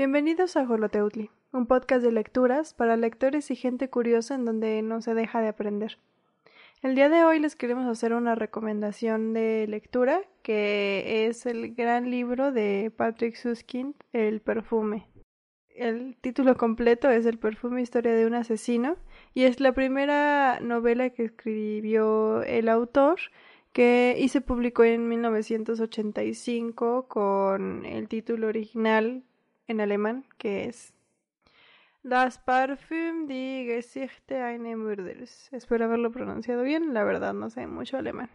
Bienvenidos a Joloteutli, un podcast de lecturas para lectores y gente curiosa en donde no se deja de aprender. El día de hoy les queremos hacer una recomendación de lectura que es el gran libro de Patrick Suskind, El perfume. El título completo es El perfume historia de un asesino y es la primera novela que escribió el autor que y se publicó en 1985 con el título original en alemán que es Das Parfüm die Gesichte eines Mörders. Espero haberlo pronunciado bien, la verdad no sé mucho alemán.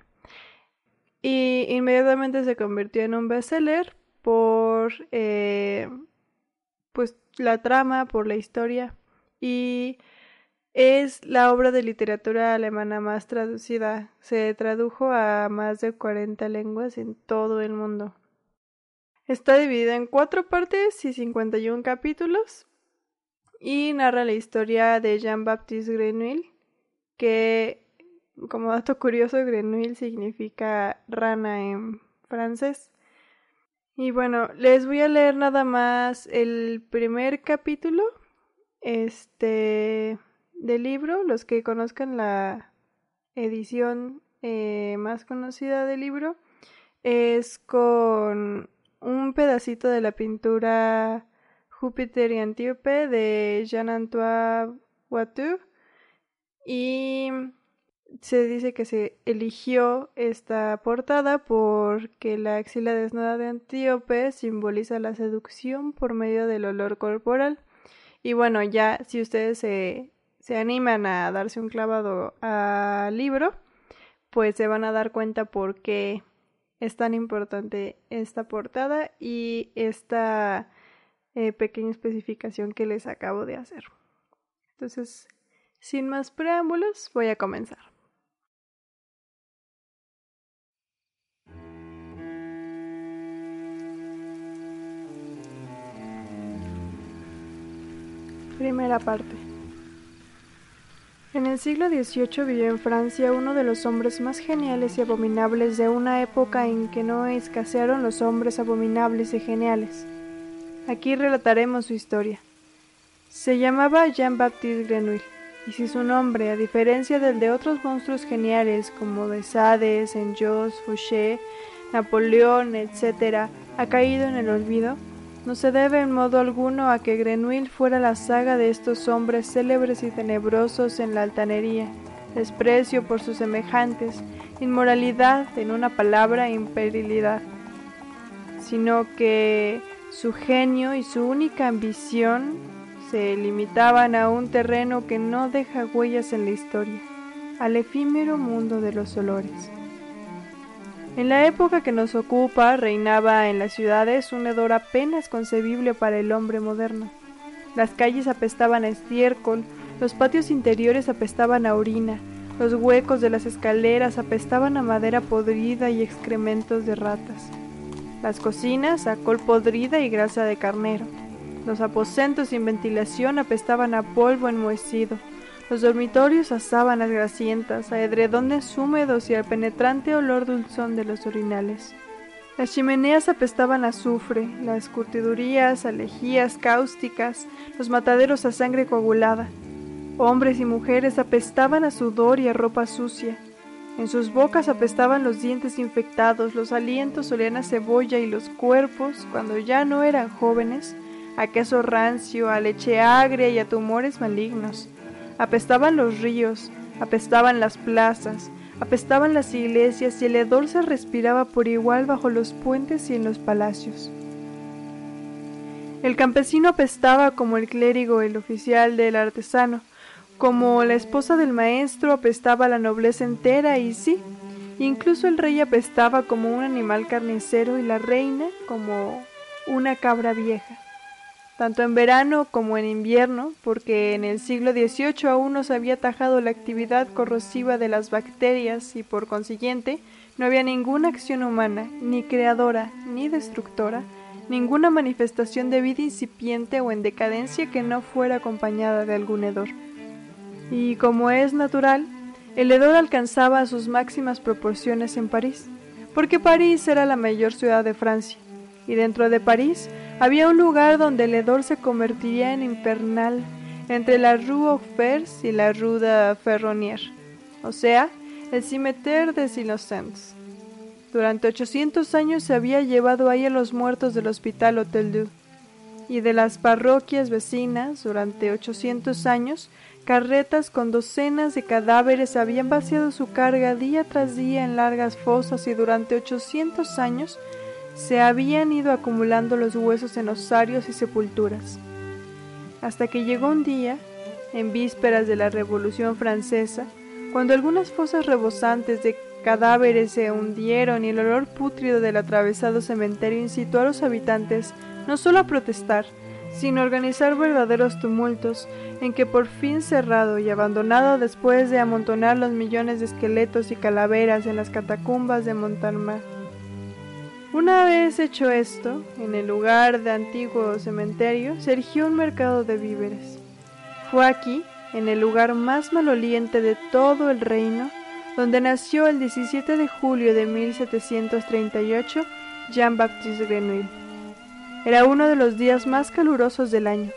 Y inmediatamente se convirtió en un bestseller por eh, pues la trama, por la historia y es la obra de literatura alemana más traducida. Se tradujo a más de 40 lenguas en todo el mundo. Está dividida en cuatro partes y 51 capítulos y narra la historia de Jean-Baptiste Grenouille, que como dato curioso Grenouille significa rana en francés. Y bueno, les voy a leer nada más el primer capítulo. Este del libro, los que conozcan la edición eh, más conocida del libro, es con un pedacito de la pintura Júpiter y Antíope de Jean-Antoine Watteau y se dice que se eligió esta portada porque la axila desnuda de Antíope simboliza la seducción por medio del olor corporal. Y bueno, ya si ustedes se se animan a darse un clavado al libro, pues se van a dar cuenta por qué es tan importante esta portada y esta eh, pequeña especificación que les acabo de hacer. Entonces, sin más preámbulos, voy a comenzar. Primera parte. En el siglo XVIII vivió en Francia uno de los hombres más geniales y abominables de una época en que no escasearon los hombres abominables y geniales. Aquí relataremos su historia. Se llamaba Jean-Baptiste Grenouille, y si su nombre, a diferencia del de otros monstruos geniales como de Sades, Saint-Just, Fouché, Napoleón, etc., ha caído en el olvido, no se debe en modo alguno a que Grenouille fuera la saga de estos hombres célebres y tenebrosos en la altanería, desprecio por sus semejantes, inmoralidad, en una palabra, imperilidad, sino que su genio y su única ambición se limitaban a un terreno que no deja huellas en la historia, al efímero mundo de los olores. En la época que nos ocupa reinaba en las ciudades un hedor apenas concebible para el hombre moderno. Las calles apestaban a estiércol, los patios interiores apestaban a orina, los huecos de las escaleras apestaban a madera podrida y excrementos de ratas. Las cocinas a col podrida y grasa de carnero. Los aposentos sin ventilación apestaban a polvo enmohecido, los dormitorios a sábanas grasientas, a edredones húmedos y al penetrante olor dulzón de los orinales. Las chimeneas apestaban a azufre, las curtidurías a lejías cáusticas, los mataderos a sangre coagulada. Hombres y mujeres apestaban a sudor y a ropa sucia. En sus bocas apestaban los dientes infectados, los alientos olían a cebolla y los cuerpos, cuando ya no eran jóvenes, a queso rancio, a leche agria y a tumores malignos. Apestaban los ríos, apestaban las plazas, apestaban las iglesias y el hedor se respiraba por igual bajo los puentes y en los palacios. El campesino apestaba como el clérigo, el oficial del artesano, como la esposa del maestro apestaba la nobleza entera y sí, incluso el rey apestaba como un animal carnicero y la reina como una cabra vieja tanto en verano como en invierno, porque en el siglo XVIII aún no se había atajado la actividad corrosiva de las bacterias y por consiguiente no había ninguna acción humana, ni creadora ni destructora, ninguna manifestación de vida incipiente o en decadencia que no fuera acompañada de algún hedor. Y como es natural, el hedor alcanzaba sus máximas proporciones en París, porque París era la mayor ciudad de Francia y dentro de París había un lugar donde el hedor se convertiría en infernal entre la Rue aux Fers y la Rue de Ferronnier, o sea, el Cimetière des Innocents. Durante 800 años se había llevado ahí a los muertos del Hospital Hotel Dieu, y de las parroquias vecinas, durante 800 años, carretas con docenas de cadáveres habían vaciado su carga día tras día en largas fosas y durante 800 años se habían ido acumulando los huesos en osarios y sepulturas. Hasta que llegó un día, en vísperas de la Revolución Francesa, cuando algunas fosas rebosantes de cadáveres se hundieron y el olor pútrido del atravesado cementerio incitó a los habitantes no solo a protestar, sino a organizar verdaderos tumultos, en que por fin cerrado y abandonado después de amontonar los millones de esqueletos y calaveras en las catacumbas de Montalmar, una vez hecho esto, en el lugar de antiguo cementerio se erigió un mercado de víveres. Fue aquí, en el lugar más maloliente de todo el reino, donde nació el 17 de julio de 1738 Jean-Baptiste Grenouille. Era uno de los días más calurosos del año.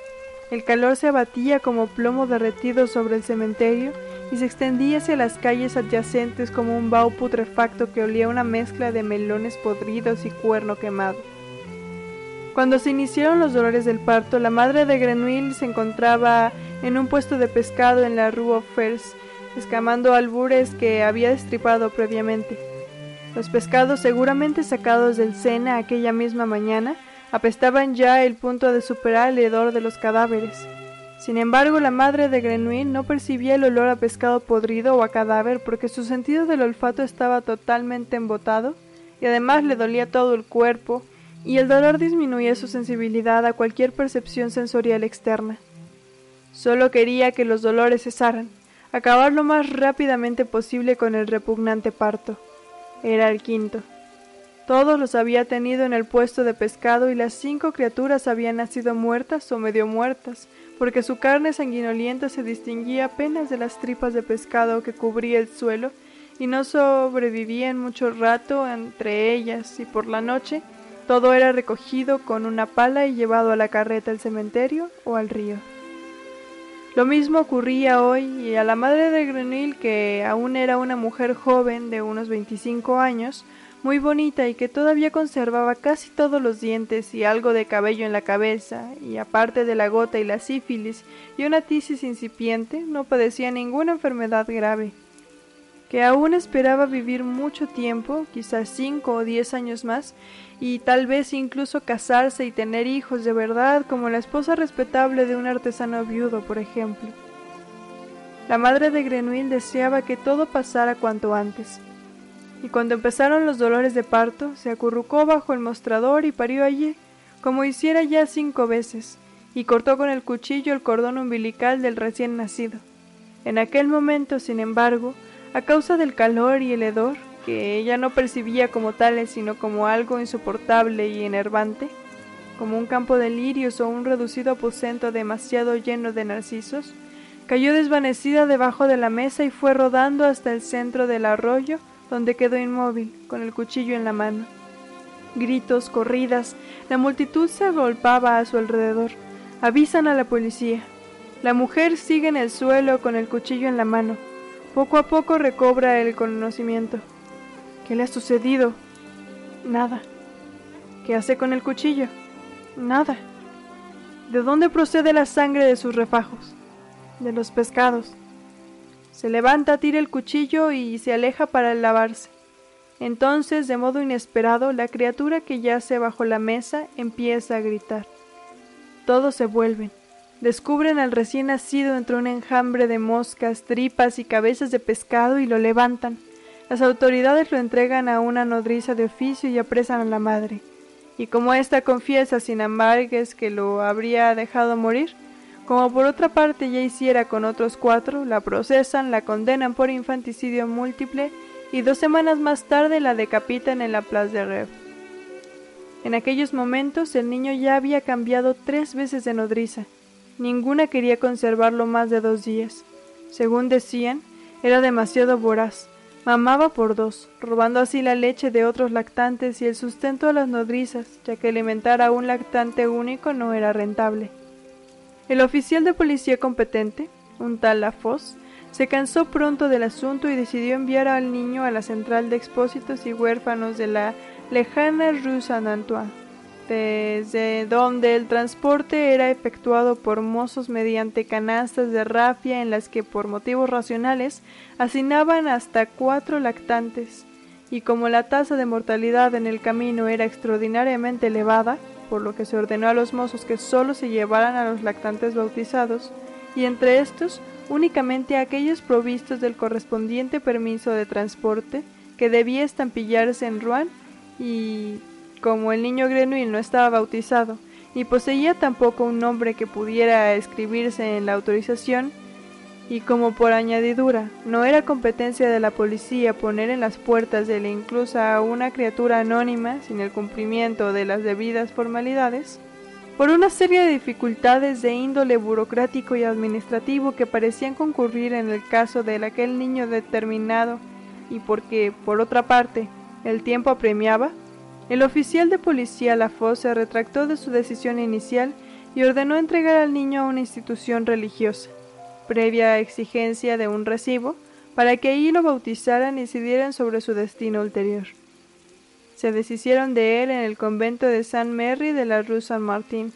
El calor se abatía como plomo derretido sobre el cementerio y se extendía hacia las calles adyacentes como un vaho putrefacto que olía una mezcla de melones podridos y cuerno quemado. Cuando se iniciaron los dolores del parto, la madre de Grenouille se encontraba en un puesto de pescado en la Rue aux Fers, escamando albures que había destripado previamente. Los pescados, seguramente sacados del Sena aquella misma mañana, apestaban ya el punto de superar el hedor de los cadáveres. Sin embargo, la madre de Grenouille no percibía el olor a pescado podrido o a cadáver porque su sentido del olfato estaba totalmente embotado y además le dolía todo el cuerpo y el dolor disminuía su sensibilidad a cualquier percepción sensorial externa. Solo quería que los dolores cesaran, acabar lo más rápidamente posible con el repugnante parto. Era el quinto. Todos los había tenido en el puesto de pescado y las cinco criaturas habían nacido muertas o medio muertas, porque su carne sanguinolienta se distinguía apenas de las tripas de pescado que cubría el suelo y no sobrevivían mucho rato entre ellas, y por la noche todo era recogido con una pala y llevado a la carreta al cementerio o al río. Lo mismo ocurría hoy y a la madre de Grenil, que aún era una mujer joven de unos 25 años, muy bonita y que todavía conservaba casi todos los dientes y algo de cabello en la cabeza, y aparte de la gota y la sífilis y una tisis incipiente, no padecía ninguna enfermedad grave, que aún esperaba vivir mucho tiempo, quizás cinco o diez años más, y tal vez incluso casarse y tener hijos de verdad, como la esposa respetable de un artesano viudo, por ejemplo. La madre de Grenouille deseaba que todo pasara cuanto antes y cuando empezaron los dolores de parto, se acurrucó bajo el mostrador y parió allí, como hiciera ya cinco veces, y cortó con el cuchillo el cordón umbilical del recién nacido. En aquel momento, sin embargo, a causa del calor y el hedor, que ella no percibía como tales sino como algo insoportable y enervante, como un campo de lirios o un reducido aposento demasiado lleno de narcisos, cayó desvanecida debajo de la mesa y fue rodando hasta el centro del arroyo donde quedó inmóvil, con el cuchillo en la mano. Gritos, corridas, la multitud se agolpaba a su alrededor. Avisan a la policía. La mujer sigue en el suelo con el cuchillo en la mano. Poco a poco recobra el conocimiento. ¿Qué le ha sucedido? Nada. ¿Qué hace con el cuchillo? Nada. ¿De dónde procede la sangre de sus refajos? De los pescados. Se levanta, tira el cuchillo y se aleja para lavarse. Entonces, de modo inesperado, la criatura que yace bajo la mesa empieza a gritar. Todos se vuelven. Descubren al recién nacido entre un enjambre de moscas, tripas y cabezas de pescado y lo levantan. Las autoridades lo entregan a una nodriza de oficio y apresan a la madre. Y como ésta confiesa sin amargues que lo habría dejado morir, como por otra parte ya hiciera con otros cuatro, la procesan, la condenan por infanticidio múltiple y dos semanas más tarde la decapitan en la Place de Rêve. En aquellos momentos el niño ya había cambiado tres veces de nodriza. Ninguna quería conservarlo más de dos días. Según decían, era demasiado voraz, Mamaba por dos, robando así la leche de otros lactantes y el sustento a las nodrizas, ya que alimentar a un lactante único no era rentable. El oficial de policía competente, un tal Lafosse, se cansó pronto del asunto y decidió enviar al niño a la central de expósitos y huérfanos de la lejana Rue Saint-Antoine, desde donde el transporte era efectuado por mozos mediante canastas de rafia en las que por motivos racionales hacinaban hasta cuatro lactantes, y como la tasa de mortalidad en el camino era extraordinariamente elevada, por lo que se ordenó a los mozos que sólo se llevaran a los lactantes bautizados, y entre estos únicamente a aquellos provistos del correspondiente permiso de transporte que debía estampillarse en Rouen y como el niño Grenouille no estaba bautizado, ni poseía tampoco un nombre que pudiera escribirse en la autorización, y como por añadidura no era competencia de la policía poner en las puertas de la inclusa a una criatura anónima sin el cumplimiento de las debidas formalidades, por una serie de dificultades de índole burocrático y administrativo que parecían concurrir en el caso de aquel niño determinado, y porque, por otra parte, el tiempo apremiaba, el oficial de policía Lafosse se retractó de su decisión inicial y ordenó entregar al niño a una institución religiosa, previa exigencia de un recibo, para que allí lo bautizaran y decidieran sobre su destino ulterior. Se deshicieron de él en el convento de Saint Mary de la Rue Saint Martin,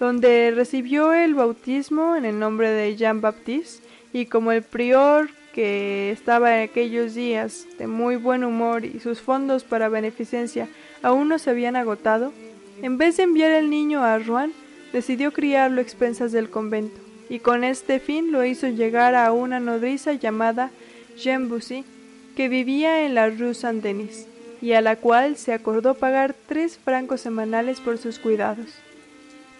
donde recibió el bautismo en el nombre de Jean Baptiste, y como el prior que estaba en aquellos días de muy buen humor y sus fondos para beneficencia aún no se habían agotado, en vez de enviar el niño a Rouen, decidió criarlo a expensas del convento, y con este fin lo hizo llegar a una nodriza llamada Jean Bussy, que vivía en la Rue Saint-Denis, y a la cual se acordó pagar tres francos semanales por sus cuidados.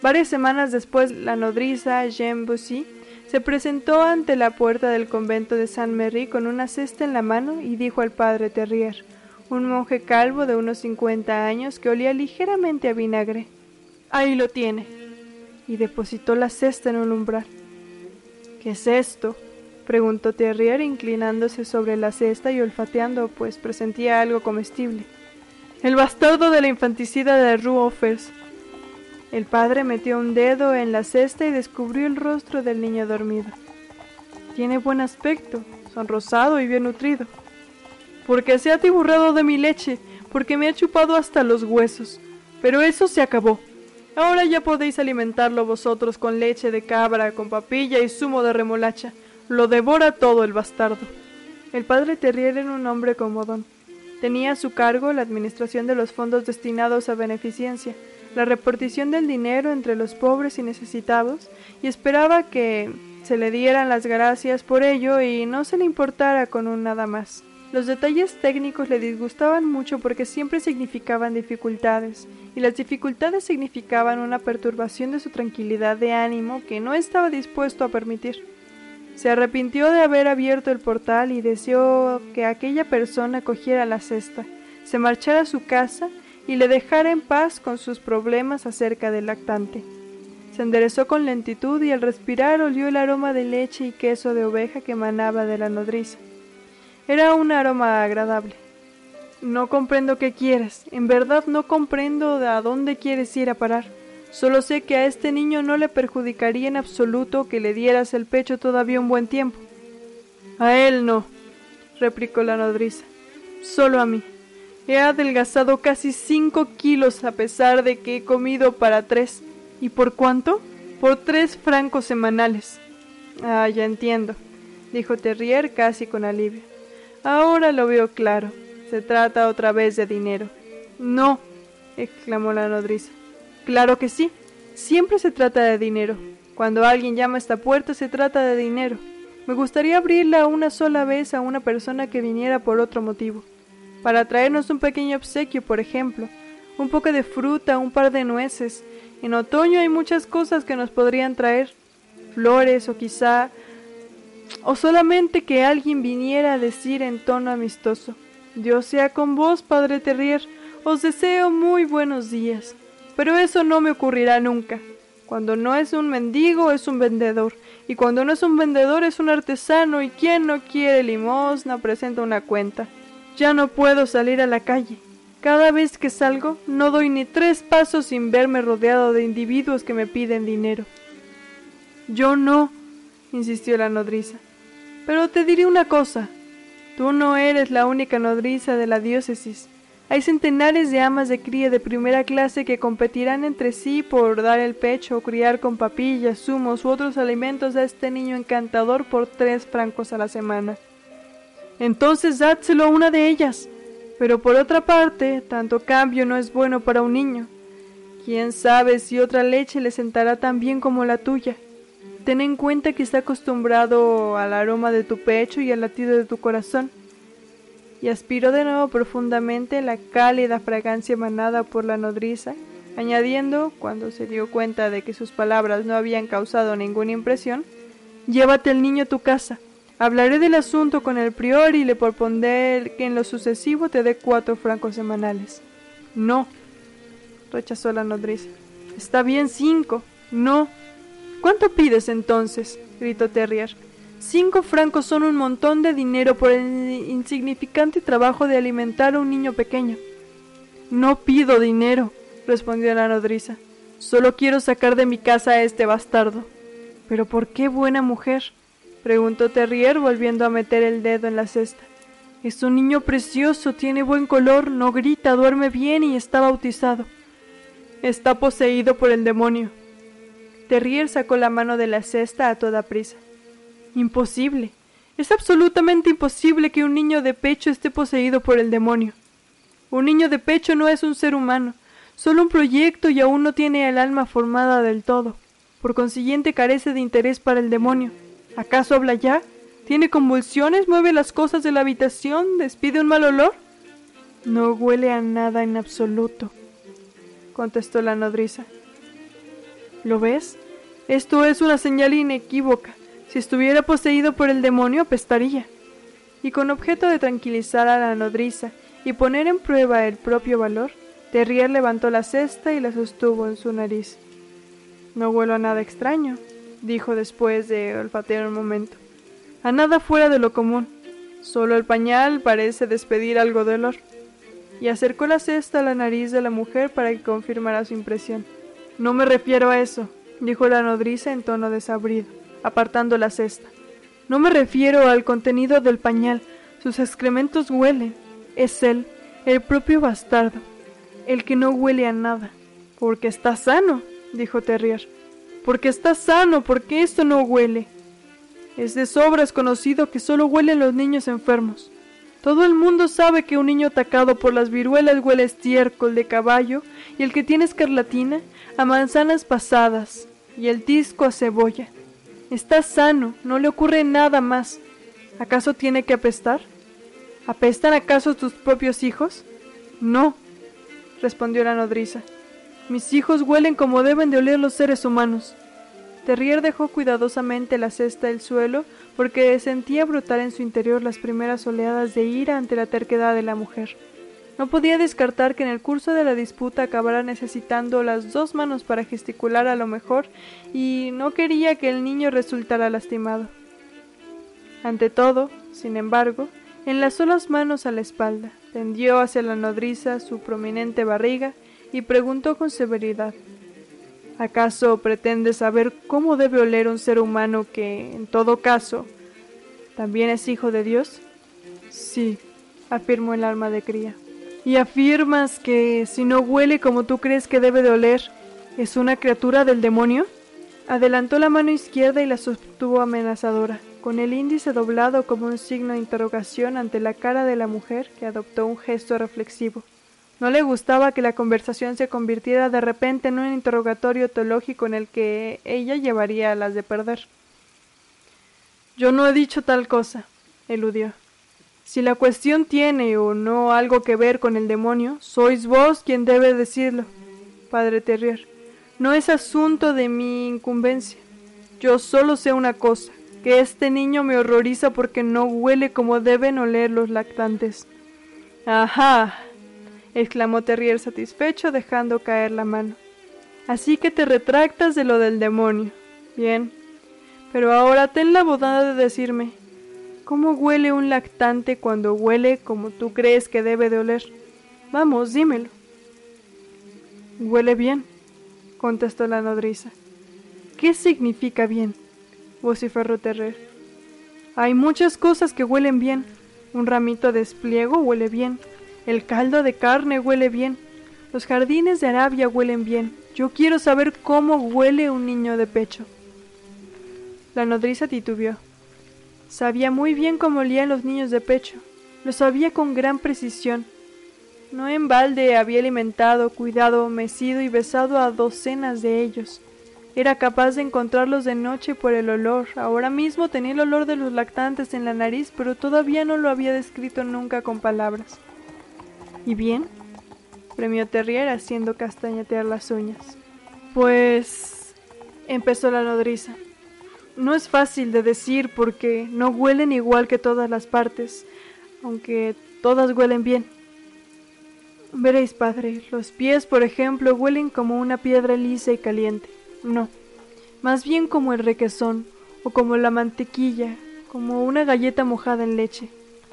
Varias semanas después, la nodriza Jean Bussy se presentó ante la puerta del convento de Saint-Merry con una cesta en la mano y dijo al padre Terrier, un monje calvo de unos cincuenta años que olía ligeramente a vinagre. Ahí lo tiene. Y depositó la cesta en un umbral. ¿Qué es esto? preguntó Terrier inclinándose sobre la cesta y olfateando, pues presentía algo comestible. El bastardo de la infanticida de Ruofers. El padre metió un dedo en la cesta y descubrió el rostro del niño dormido. Tiene buen aspecto, sonrosado y bien nutrido porque se ha tiburrado de mi leche, porque me ha chupado hasta los huesos. Pero eso se acabó. Ahora ya podéis alimentarlo vosotros con leche de cabra, con papilla y zumo de remolacha. Lo devora todo el bastardo. El padre Terrier era un hombre comodón. Tenía a su cargo la administración de los fondos destinados a beneficencia, la repartición del dinero entre los pobres y necesitados, y esperaba que se le dieran las gracias por ello y no se le importara con un nada más. Los detalles técnicos le disgustaban mucho porque siempre significaban dificultades, y las dificultades significaban una perturbación de su tranquilidad de ánimo que no estaba dispuesto a permitir. Se arrepintió de haber abierto el portal y deseó que aquella persona cogiera la cesta, se marchara a su casa y le dejara en paz con sus problemas acerca del lactante. Se enderezó con lentitud y al respirar olió el aroma de leche y queso de oveja que emanaba de la nodriza. Era un aroma agradable. No comprendo qué quieres. En verdad no comprendo de a dónde quieres ir a parar. Solo sé que a este niño no le perjudicaría en absoluto que le dieras el pecho todavía un buen tiempo. A él no, replicó la nodriza. Solo a mí. He adelgazado casi cinco kilos a pesar de que he comido para tres. ¿Y por cuánto? Por tres francos semanales. Ah, ya entiendo, dijo Terrier casi con alivio. Ahora lo veo claro. Se trata otra vez de dinero. No, exclamó la nodriza. Claro que sí. Siempre se trata de dinero. Cuando alguien llama a esta puerta se trata de dinero. Me gustaría abrirla una sola vez a una persona que viniera por otro motivo. Para traernos un pequeño obsequio, por ejemplo. Un poco de fruta, un par de nueces. En otoño hay muchas cosas que nos podrían traer. Flores o quizá o solamente que alguien viniera a decir en tono amistoso, Dios sea con vos, padre Terrier, os deseo muy buenos días. Pero eso no me ocurrirá nunca. Cuando no es un mendigo es un vendedor, y cuando no es un vendedor es un artesano, y quien no quiere limosna presenta una cuenta. Ya no puedo salir a la calle. Cada vez que salgo no doy ni tres pasos sin verme rodeado de individuos que me piden dinero. Yo no, insistió la nodriza. Pero te diré una cosa. Tú no eres la única nodriza de la diócesis. Hay centenares de amas de cría de primera clase que competirán entre sí por dar el pecho o criar con papillas, zumos u otros alimentos a este niño encantador por tres francos a la semana. Entonces dádselo a una de ellas. Pero por otra parte, tanto cambio no es bueno para un niño. Quién sabe si otra leche le sentará tan bien como la tuya. Ten en cuenta que está acostumbrado al aroma de tu pecho y al latido de tu corazón y aspiró de nuevo profundamente la cálida fragancia emanada por la nodriza, añadiendo, cuando se dio cuenta de que sus palabras no habían causado ninguna impresión, Llévate el niño a tu casa. Hablaré del asunto con el prior y le propondré que en lo sucesivo te dé cuatro francos semanales. No, rechazó la nodriza. Está bien cinco. No. ¿Cuánto pides entonces? gritó Terrier. Cinco francos son un montón de dinero por el insignificante trabajo de alimentar a un niño pequeño. No pido dinero, respondió la nodriza. Solo quiero sacar de mi casa a este bastardo. ¿Pero por qué buena mujer? preguntó Terrier volviendo a meter el dedo en la cesta. Es un niño precioso, tiene buen color, no grita, duerme bien y está bautizado. Está poseído por el demonio. Terrier sacó la mano de la cesta a toda prisa. Imposible. Es absolutamente imposible que un niño de pecho esté poseído por el demonio. Un niño de pecho no es un ser humano, solo un proyecto y aún no tiene el alma formada del todo. Por consiguiente carece de interés para el demonio. ¿Acaso habla ya? ¿Tiene convulsiones? ¿Mueve las cosas de la habitación? ¿Despide un mal olor? No huele a nada en absoluto, contestó la nodriza. ¿Lo ves? Esto es una señal inequívoca. Si estuviera poseído por el demonio, apestaría. Y con objeto de tranquilizar a la nodriza y poner en prueba el propio valor, Terrier levantó la cesta y la sostuvo en su nariz. No huelo a nada extraño, dijo después de olfatear un momento. A nada fuera de lo común. Solo el pañal parece despedir algo de olor. Y acercó la cesta a la nariz de la mujer para que confirmara su impresión. No me refiero a eso, dijo la nodriza en tono desabrido apartando la cesta. No me refiero al contenido del pañal, sus excrementos huelen. Es él, el propio bastardo, el que no huele a nada. Porque está sano, dijo Terrier. Porque está sano, porque esto no huele. Es de sobras conocido que solo huelen los niños enfermos. Todo el mundo sabe que un niño atacado por las viruelas huele a estiércol de caballo y el que tiene escarlatina a manzanas pasadas y el disco a cebolla. Está sano, no le ocurre nada más. ¿Acaso tiene que apestar? ¿Apestan acaso tus propios hijos? No, respondió la nodriza. Mis hijos huelen como deben de oler los seres humanos. Terrier dejó cuidadosamente la cesta del suelo porque sentía brotar en su interior las primeras oleadas de ira ante la terquedad de la mujer. No podía descartar que en el curso de la disputa acabara necesitando las dos manos para gesticular a lo mejor y no quería que el niño resultara lastimado. Ante todo, sin embargo, enlazó las manos a la espalda, tendió hacia la nodriza su prominente barriga y preguntó con severidad ¿Acaso pretende saber cómo debe oler un ser humano que, en todo caso, también es hijo de Dios? Sí, afirmó el alma de cría y afirmas que si no huele como tú crees que debe de oler, es una criatura del demonio? Adelantó la mano izquierda y la sostuvo amenazadora, con el índice doblado como un signo de interrogación ante la cara de la mujer, que adoptó un gesto reflexivo. No le gustaba que la conversación se convirtiera de repente en un interrogatorio teológico en el que ella llevaría a las de perder. Yo no he dicho tal cosa, eludió. Si la cuestión tiene o no algo que ver con el demonio, sois vos quien debe decirlo, padre Terrier. No es asunto de mi incumbencia. Yo solo sé una cosa, que este niño me horroriza porque no huele como deben oler los lactantes. Ajá, exclamó Terrier satisfecho dejando caer la mano. Así que te retractas de lo del demonio. Bien. Pero ahora ten la bondad de decirme, ¿cómo huele un lactante cuando huele como tú crees que debe de oler? Vamos, dímelo. Huele bien, contestó la nodriza. ¿Qué significa bien? vociferó Terrer. Hay muchas cosas que huelen bien. Un ramito de espliego huele bien. El caldo de carne huele bien. Los jardines de Arabia huelen bien. Yo quiero saber cómo huele un niño de pecho. La nodriza titubeó. Sabía muy bien cómo olían los niños de pecho. Lo sabía con gran precisión. No en balde había alimentado, cuidado, mecido y besado a docenas de ellos. Era capaz de encontrarlos de noche por el olor. Ahora mismo tenía el olor de los lactantes en la nariz, pero todavía no lo había descrito nunca con palabras. ¿Y bien? premió Terrier haciendo castañetear las uñas. Pues... empezó la nodriza. No es fácil de decir porque no huelen igual que todas las partes, aunque todas huelen bien. Veréis, padre, los pies, por ejemplo, huelen como una piedra lisa y caliente. No, más bien como el requesón, o como la mantequilla, como una galleta mojada en leche,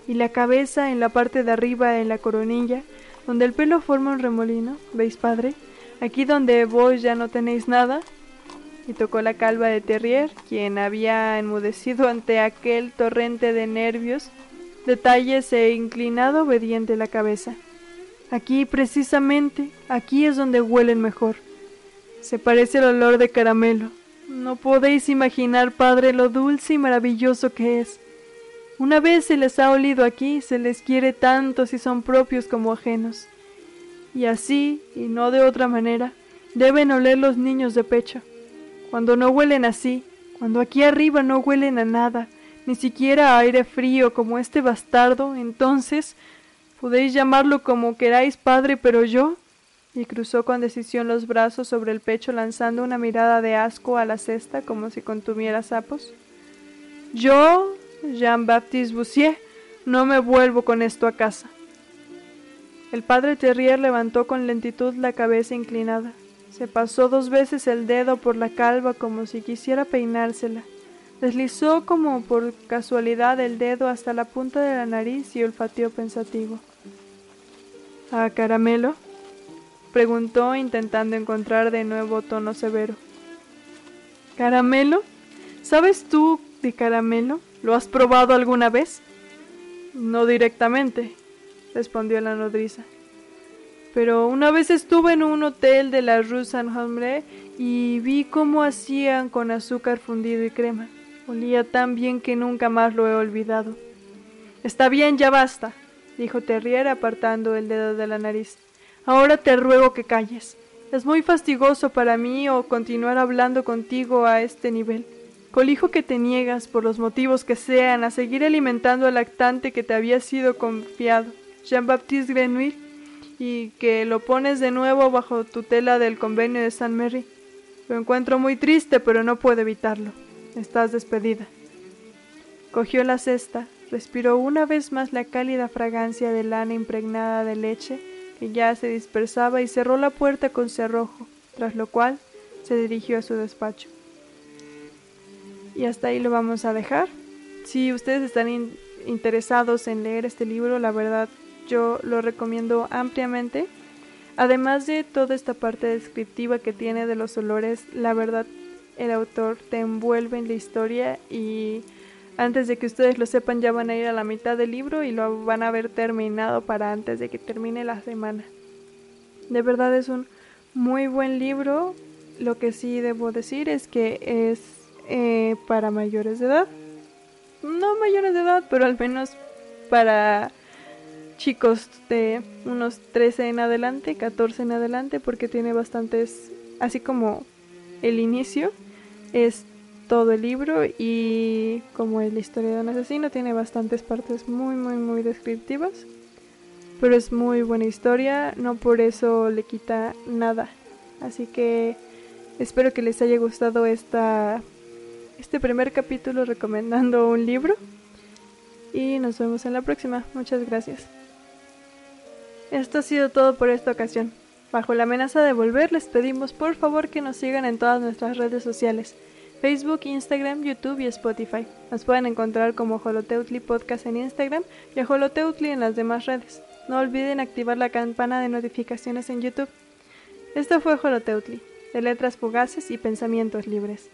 y la cabeza en la parte de arriba en la coronilla, donde el pelo forma un remolino, ¿veis, padre? Aquí donde vos ya no tenéis nada. Y tocó la calva de Terrier, quien había enmudecido ante aquel torrente de nervios, detalles e inclinado obediente la cabeza. Aquí, precisamente, aquí es donde huelen mejor. Se parece el olor de caramelo. No podéis imaginar, padre, lo dulce y maravilloso que es. Una vez se les ha olido aquí, se les quiere tanto si son propios como ajenos. Y así, y no de otra manera, deben oler los niños de pecho. Cuando no huelen así, cuando aquí arriba no huelen a nada, ni siquiera a aire frío como este bastardo, entonces podéis llamarlo como queráis, padre, pero yo y cruzó con decisión los brazos sobre el pecho lanzando una mirada de asco a la cesta como si contuviera sapos. Yo, Jean-Baptiste Boussier, no me vuelvo con esto a casa. El padre Terrier levantó con lentitud la cabeza inclinada. Se pasó dos veces el dedo por la calva como si quisiera peinársela. Deslizó como por casualidad el dedo hasta la punta de la nariz y olfateó pensativo. ¿A caramelo? preguntó intentando encontrar de nuevo tono severo. ¿Caramelo? ¿Sabes tú de caramelo? ¿Lo has probado alguna vez? No directamente, respondió la nodriza. Pero una vez estuve en un hotel de la Rue Saint-Hombre y vi cómo hacían con azúcar fundido y crema. Olía tan bien que nunca más lo he olvidado. Está bien, ya basta, dijo Terrier apartando el dedo de la nariz. Ahora te ruego que calles. Es muy fastigoso para mí o continuar hablando contigo a este nivel. Colijo que te niegas, por los motivos que sean, a seguir alimentando al lactante que te había sido confiado, Jean-Baptiste Grenouille, y que lo pones de nuevo bajo tutela del convenio de Saint Mary. Lo encuentro muy triste, pero no puedo evitarlo. Estás despedida. Cogió la cesta, respiró una vez más la cálida fragancia de lana impregnada de leche ya se dispersaba y cerró la puerta con cerrojo, tras lo cual se dirigió a su despacho. Y hasta ahí lo vamos a dejar. Si ustedes están interesados en leer este libro, la verdad yo lo recomiendo ampliamente. Además de toda esta parte descriptiva que tiene de los olores, la verdad el autor te envuelve en la historia y antes de que ustedes lo sepan ya van a ir a la mitad del libro y lo van a haber terminado para antes de que termine la semana. De verdad es un muy buen libro. Lo que sí debo decir es que es eh, para mayores de edad. No mayores de edad, pero al menos para chicos de unos 13 en adelante, 14 en adelante, porque tiene bastantes, así como el inicio, es todo el libro y como es la historia de un asesino tiene bastantes partes muy muy muy descriptivas pero es muy buena historia no por eso le quita nada así que espero que les haya gustado esta este primer capítulo recomendando un libro y nos vemos en la próxima muchas gracias esto ha sido todo por esta ocasión Bajo la amenaza de volver, les pedimos por favor que nos sigan en todas nuestras redes sociales. Facebook, Instagram, YouTube y Spotify. Nos pueden encontrar como Holoteutli Podcast en Instagram y a Holoteutli en las demás redes. No olviden activar la campana de notificaciones en YouTube. Esto fue Holoteutli, de letras fugaces y pensamientos libres.